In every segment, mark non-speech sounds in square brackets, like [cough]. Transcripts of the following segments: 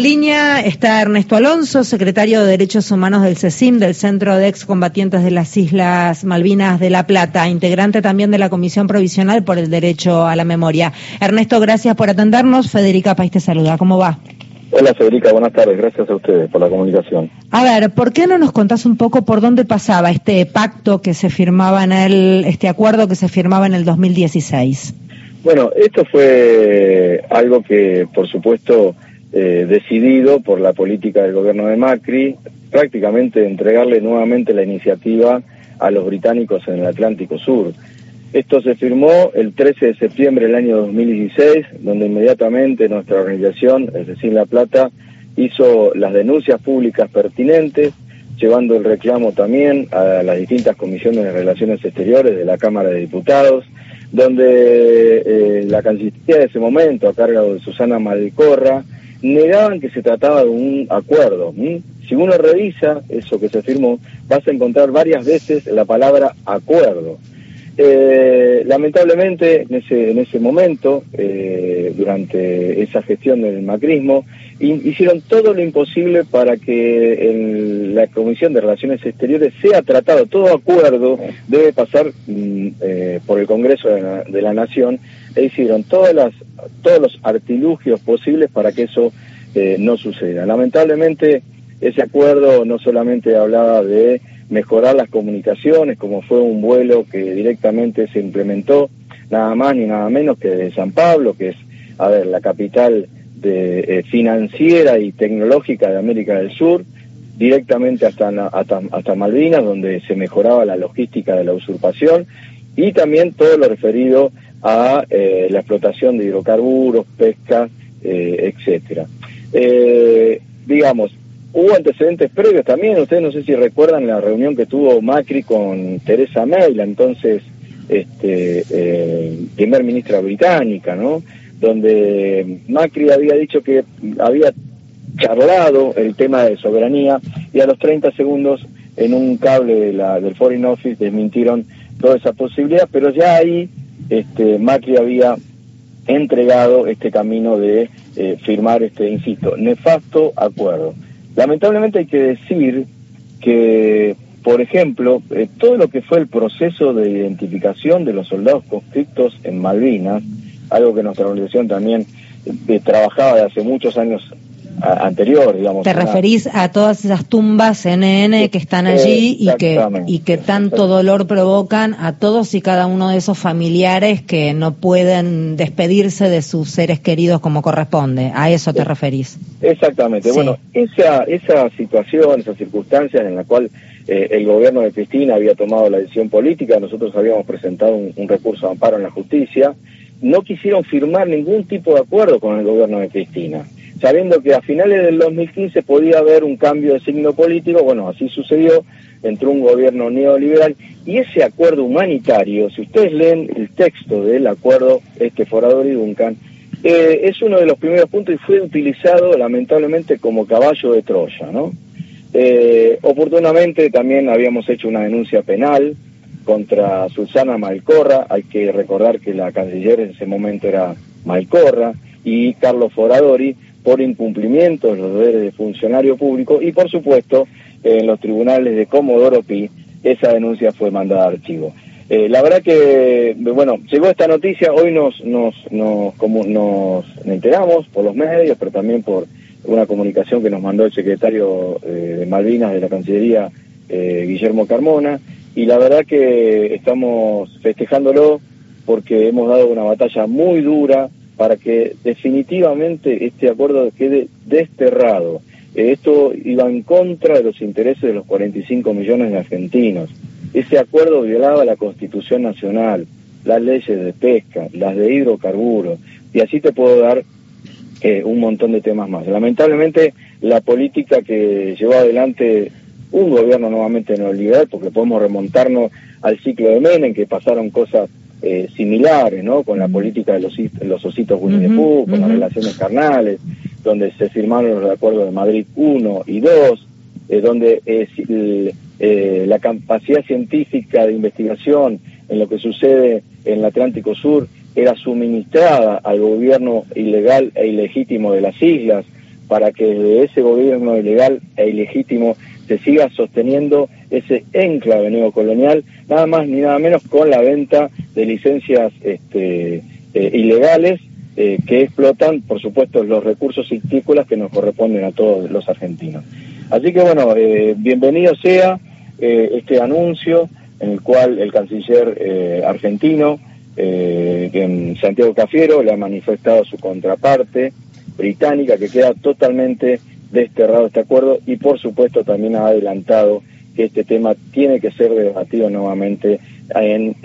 línea está Ernesto Alonso, secretario de Derechos Humanos del CECIM, del Centro de Excombatientes de las Islas Malvinas de La Plata, integrante también de la Comisión Provisional por el Derecho a la Memoria. Ernesto, gracias por atendernos. Federica País te saluda. ¿Cómo va? Hola Federica, buenas tardes. Gracias a ustedes por la comunicación. A ver, ¿por qué no nos contás un poco por dónde pasaba este pacto que se firmaba en el, este acuerdo que se firmaba en el 2016? Bueno, esto fue algo que, por supuesto, eh, decidido por la política del gobierno de Macri, prácticamente entregarle nuevamente la iniciativa a los británicos en el Atlántico Sur. Esto se firmó el 13 de septiembre del año 2016, donde inmediatamente nuestra organización, es decir, La Plata, hizo las denuncias públicas pertinentes, llevando el reclamo también a las distintas comisiones de relaciones exteriores de la Cámara de Diputados, donde eh, la Cancillería de ese momento, a cargo de Susana Malcorra, negaban que se trataba de un acuerdo. Si uno revisa eso que se firmó, vas a encontrar varias veces la palabra acuerdo. Eh, lamentablemente, en ese, en ese momento, eh, durante esa gestión del macrismo, hicieron todo lo imposible para que en la Comisión de Relaciones Exteriores sea tratado. Todo acuerdo debe pasar mm, eh, por el Congreso de la, Nación e hicieron todas las, todos los artilugios posibles para que eso no suceda. Lamentablemente, ese acuerdo no solamente hablaba de mejorar las comunicaciones, como fue un vuelo que directamente se implementó, nada más ni nada menos que de San Pablo, que es, a ver, la capital eh, financiera y tecnológica de América del Sur, directamente hasta, hasta, Malvinas, donde se mejoraba la logística de la usurpación, y también todo lo referido a eh, la explotación de hidrocarburos, pesca, eh, etcétera. Eh, digamos, Hubo antecedentes previos también, ustedes no sé si recuerdan la reunión que tuvo Macri con Teresa May, la entonces este, primer ministra británica, ¿no? Donde Macri había dicho que había charlado el tema de soberanía y a los 30 segundos en un cable de la, del Foreign Office desmintieron toda esa posibilidad, pero ya ahí este, Macri había entregado este camino de eh, firmar este, insisto, nefasto acuerdo. Lamentablemente hay que decir que, por ejemplo, eh, todo lo que fue el proceso de identificación de los soldados conscriptos en Malvinas, algo que nuestra organización también eh, trabajaba de hace muchos años anterior, digamos. Te referís a todas esas tumbas NN que están allí y que, y que tanto dolor provocan a todos y cada uno de esos familiares que no pueden despedirse de sus seres queridos como corresponde. A eso te referís. Exactamente. Bueno, esa, esa situación, esa circunstancia en la cual eh, el gobierno de Cristina había tomado la decisión política, nosotros habíamos presentado un recurso de amparo en la justicia, no quisieron firmar ningún tipo de acuerdo con el gobierno de Cristina sabiendo que a finales del 2015 podía haber un cambio de signo político, bueno, así sucedió, entró un gobierno neoliberal y ese acuerdo humanitario, si ustedes leen el texto del acuerdo este Forador y Duncan, eh, es uno de los primeros puntos y fue utilizado lamentablemente como caballo de Troya, ¿no? Eh, oportunamente también habíamos hecho una denuncia penal contra Susana Malcorra, hay que recordar que la canciller en ese momento era Malcorra, y Carlos Foradori, por incumplimiento de los deberes de funcionario público y por supuesto en los tribunales de Comodoro Pi esa denuncia fue mandada a archivo. Eh, la verdad que, bueno, llegó esta noticia, hoy nos, nos, nos, nos enteramos por los medios, pero también por una comunicación que nos mandó el secretario eh, de Malvinas de la Cancillería, eh, Guillermo Carmona, y la verdad que estamos festejándolo porque hemos dado una batalla muy dura, para que definitivamente este acuerdo quede desterrado. Eh, esto iba en contra de los intereses de los 45 millones de argentinos. Ese acuerdo violaba la Constitución Nacional, las leyes de pesca, las de hidrocarburos, y así te puedo dar eh, un montón de temas más. Lamentablemente, la política que llevó adelante un gobierno nuevamente neoliberal, porque podemos remontarnos al ciclo de Menem, que pasaron cosas eh, similares, ¿no? Con la política de los, los ositos Winnie Pooh, con las relaciones carnales, donde se firmaron los acuerdos de Madrid 1 y 2, eh, donde eh, la capacidad científica de investigación en lo que sucede en el Atlántico Sur era suministrada al gobierno ilegal e ilegítimo de las islas, para que de ese gobierno ilegal e ilegítimo se siga sosteniendo ese enclave neocolonial, nada más ni nada menos con la venta de licencias este, eh, ilegales eh, que explotan, por supuesto, los recursos silvícolas que nos corresponden a todos los argentinos. Así que bueno, eh, bienvenido sea este anuncio en el cual el canciller argentino, Santiago Cafiero, le ha manifestado su contraparte británica, que queda totalmente desterrado este acuerdo y por supuesto también ha adelantado que este tema tiene que ser debatido nuevamente en,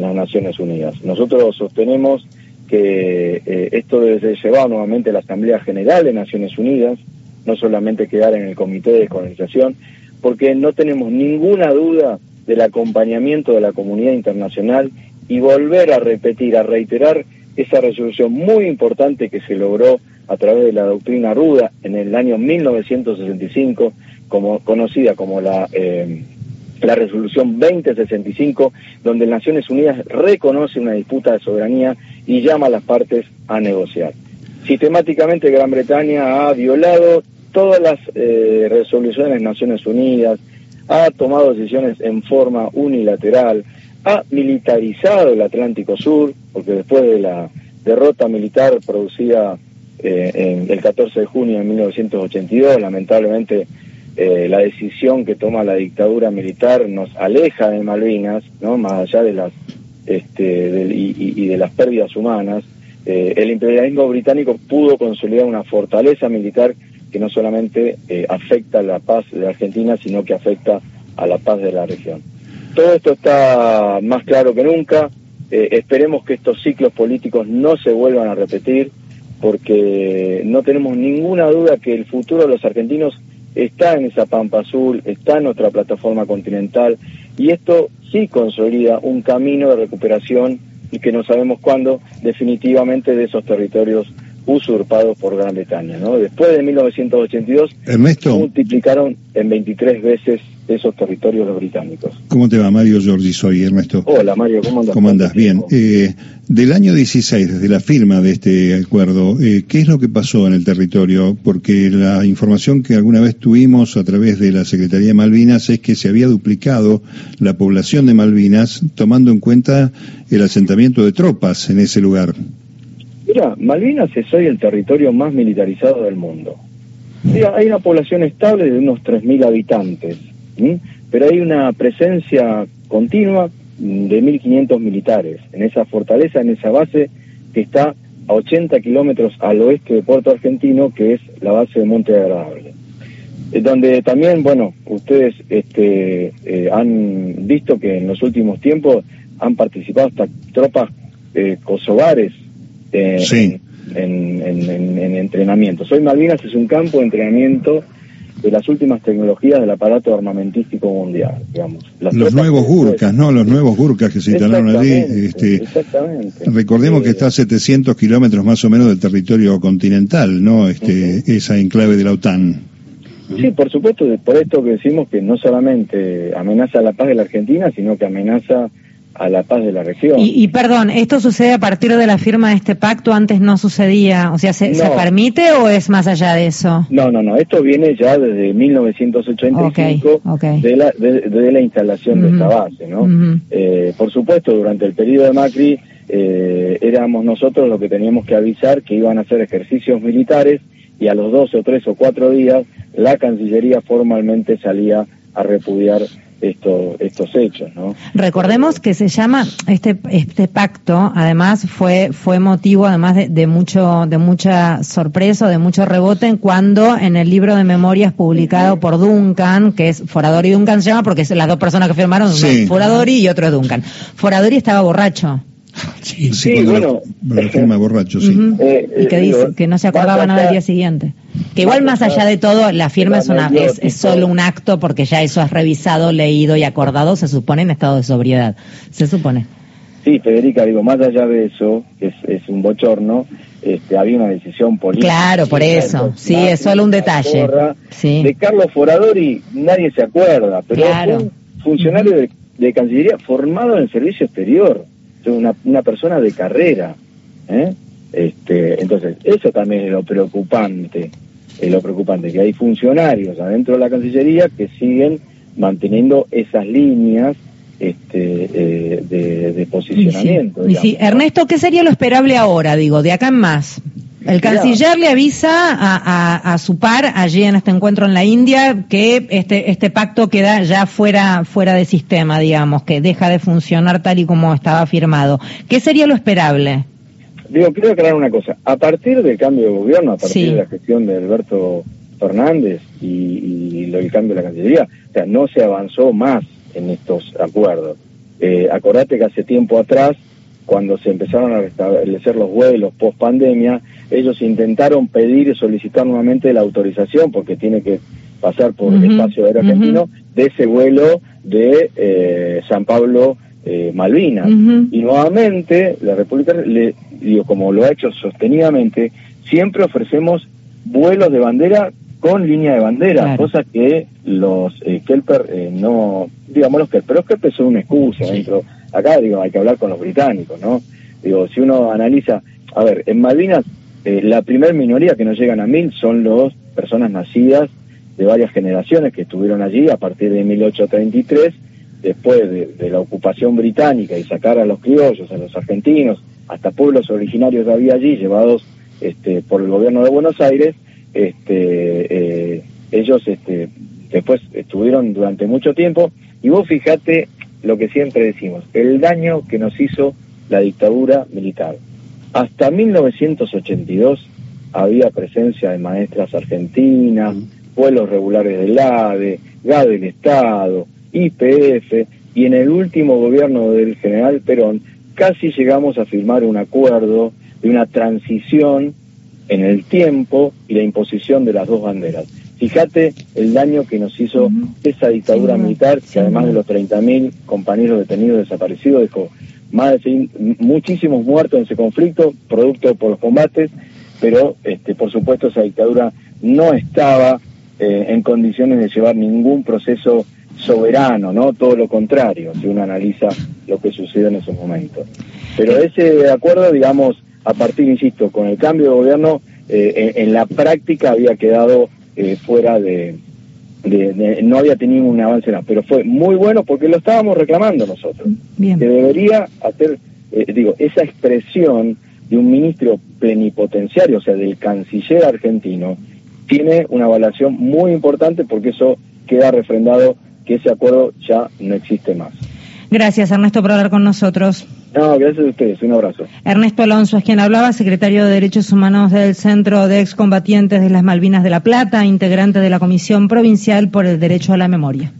las Naciones Unidas. Nosotros sostenemos que eh, esto debe ser llevado nuevamente a la Asamblea General de Naciones Unidas, no solamente quedar en el Comité de Descolonización, porque no tenemos ninguna duda del acompañamiento de la comunidad internacional y volver a repetir, a reiterar esa resolución muy importante que se logró a través de la doctrina ruda en el año 1965, como, conocida como la, eh, la resolución 2065, donde Naciones Unidas reconoce una disputa de soberanía y llama a las partes a negociar. Sistemáticamente Gran Bretaña ha violado todas las eh, resoluciones de Naciones Unidas, ha tomado decisiones en forma unilateral, ha militarizado el Atlántico Sur, porque después de la derrota militar producida eh, el 14 de junio de 1982. Lamentablemente, eh, la decisión que toma la dictadura militar nos aleja de Malvinas, ¿no? más allá de las este, y, de las pérdidas humanas. Eh, el imperialismo británico pudo consolidar una fortaleza militar que no solamente afecta a la paz de Argentina, sino que afecta a la paz de la región. Todo esto está más claro que nunca. esperemos que estos ciclos políticos no se vuelvan a repetir porque no tenemos ninguna duda que el futuro de los argentinos está en esa Pampa Azul, está en nuestra plataforma continental, y esto sí consolida un camino de recuperación y que no sabemos cuándo definitivamente de esos territorios usurpados por Gran Bretaña. ¿no? Después de 1982 Ernesto. multiplicaron en 23 veces esos territorios los británicos. ¿Cómo te va, Mario Giorgi? Soy Ernesto. Hola, Mario, ¿cómo andas? ¿Cómo andas? Bien. Eh, del año 16, desde la firma de este acuerdo, eh, ¿qué es lo que pasó en el territorio? Porque la información que alguna vez tuvimos a través de la Secretaría de Malvinas es que se había duplicado la población de Malvinas tomando en cuenta el asentamiento de tropas en ese lugar. Mira, Malvinas es hoy el territorio más militarizado del mundo. hay una población estable de unos 3.000 habitantes pero hay una presencia continua de 1.500 militares en esa fortaleza, en esa base que está a 80 kilómetros al oeste de Puerto Argentino, que es la base de Monte Agradable. Eh, donde también, bueno, ustedes este, eh, han visto que en los últimos tiempos han participado hasta tropas eh, kosovares en, en, en, en entrenamiento. Hoy Malvinas es un campo de entrenamiento de las últimas tecnologías del aparato armamentístico mundial, digamos. los nuevos Gurkas, ¿no? Los nuevos Gurkas que se instalaron allí. Este, exactamente. Recordemos que está a 700 kilómetros más o menos del territorio continental, ¿no? Este, Esa enclave de la OTAN. Sí, por supuesto, por esto que decimos que no solamente amenaza la paz de la Argentina, sino que amenaza a la paz de la región. Y, perdón, ¿esto sucede a partir de la firma de este pacto? ¿Antes no sucedía? O sea, ¿se, permite o es más allá de eso? No, no, no. Esto viene ya desde 1985 De, la, de, la instalación de esta base, ¿no? Eh, por supuesto, durante el periodo de Macri eh, éramos nosotros los que teníamos que avisar que iban a hacer ejercicios militares y a los dos o tres o cuatro días la Cancillería formalmente salía a repudiar estos hechos, ¿no? Recordemos que se llama este este pacto, además fue fue motivo además de, mucho de mucha sorpresa, de mucho rebote en cuando en el libro de memorias publicado por Duncan, que es Foradori y Duncan se llama porque es las dos personas que firmaron, Foradori y otro es Duncan. Foradori estaba borracho. [laughs] Sí, sí, bueno. firma borracho, sí. Eh, y que dice que no se acordaba nada del día siguiente. Que igual más allá de todo, la firma es, una, es, solo un acto porque ya eso has revisado, leído y acordado, se supone en estado de sobriedad. Se supone. Sí, Federica, digo, más allá de eso, que es, es un bochorno, este, había una decisión política. Claro, por eso. Sí, es solo un detalle. De Carlos Foradori nadie se acuerda, pero es un funcionario de, de Cancillería formado en el servicio exterior una, una persona de carrera. ¿eh? Este, entonces, eso también es lo preocupante. eh, lo preocupante, que hay funcionarios adentro de la Cancillería que siguen manteniendo esas líneas este, eh, de, posicionamiento. Sí, Ernesto, ¿qué sería lo esperable ahora, digo, de acá en más? El canciller le avisa a, su par allí en este encuentro en la India que este, este pacto queda ya fuera, fuera de sistema, digamos, que deja de funcionar tal y como estaba firmado. ¿Qué sería lo esperable? Digo, quiero aclarar una cosa. A partir del cambio de gobierno, a partir de la gestión de Alberto Fernández y, y el cambio de la Cancillería, o sea, no se avanzó más en estos acuerdos. Eh, acordate que hace tiempo atrás, cuando se empezaron a restablecer los vuelos post pandemia, ellos intentaron pedir y solicitar nuevamente la autorización, porque tiene que pasar por el espacio aéreo argentino, de ese vuelo de eh, San Pablo eh, Malvinas. Y nuevamente la República, le, digo, como lo ha hecho sostenidamente, siempre ofrecemos vuelos de bandera con línea de bandera, cosa que los eh, Kelper eh, no, digamos los Kelper, los Kelper son una excusa dentro, acá digo, hay que hablar con los británicos, ¿no? Digo, si uno analiza, a ver, en Malvinas eh, la primer minoría que no llegan a mil son las personas nacidas de varias generaciones que estuvieron allí a partir de 1833, después de, la ocupación británica y sacar a los criollos, a los argentinos, hasta pueblos originarios había allí, llevados este, por el gobierno de Buenos Aires, este, eh, ellos este, después estuvieron durante mucho tiempo y vos fijate lo que siempre decimos, el daño que nos hizo la dictadura militar. Hasta 1982 había presencia de maestras argentinas, vuelos regulares del ADE, GA del Estado, IPF, y en el último gobierno del general Perón casi llegamos a firmar un acuerdo de una transición en el tiempo y la imposición de las dos banderas. Fíjate el daño que nos hizo esa dictadura militar, que además de los 30.000 compañeros detenidos desaparecidos, dejó más de muchísimos muertos en ese conflicto, producto por los combates, pero este, por supuesto esa dictadura no estaba eh, en condiciones de llevar ningún proceso soberano, ¿no? Todo lo contrario, si uno analiza lo que sucedió en esos momentos. Pero ese acuerdo, digamos, a partir, insisto, con el cambio de gobierno, eh, en, la práctica había quedado eh, fuera de, no había tenido un avance nada, pero fue muy bueno porque lo estábamos reclamando nosotros. Que debería hacer, eh, digo, esa expresión de un ministro plenipotenciario, o sea, del canciller argentino, tiene una evaluación muy importante porque eso queda refrendado que ese acuerdo ya no existe más. Gracias, Ernesto, por hablar con nosotros. No, gracias a ustedes. Un abrazo. Ernesto Alonso es quien hablaba, secretario de Derechos Humanos del Centro de Excombatientes de las Malvinas de la Plata, integrante de la Comisión Provincial por el Derecho a la Memoria.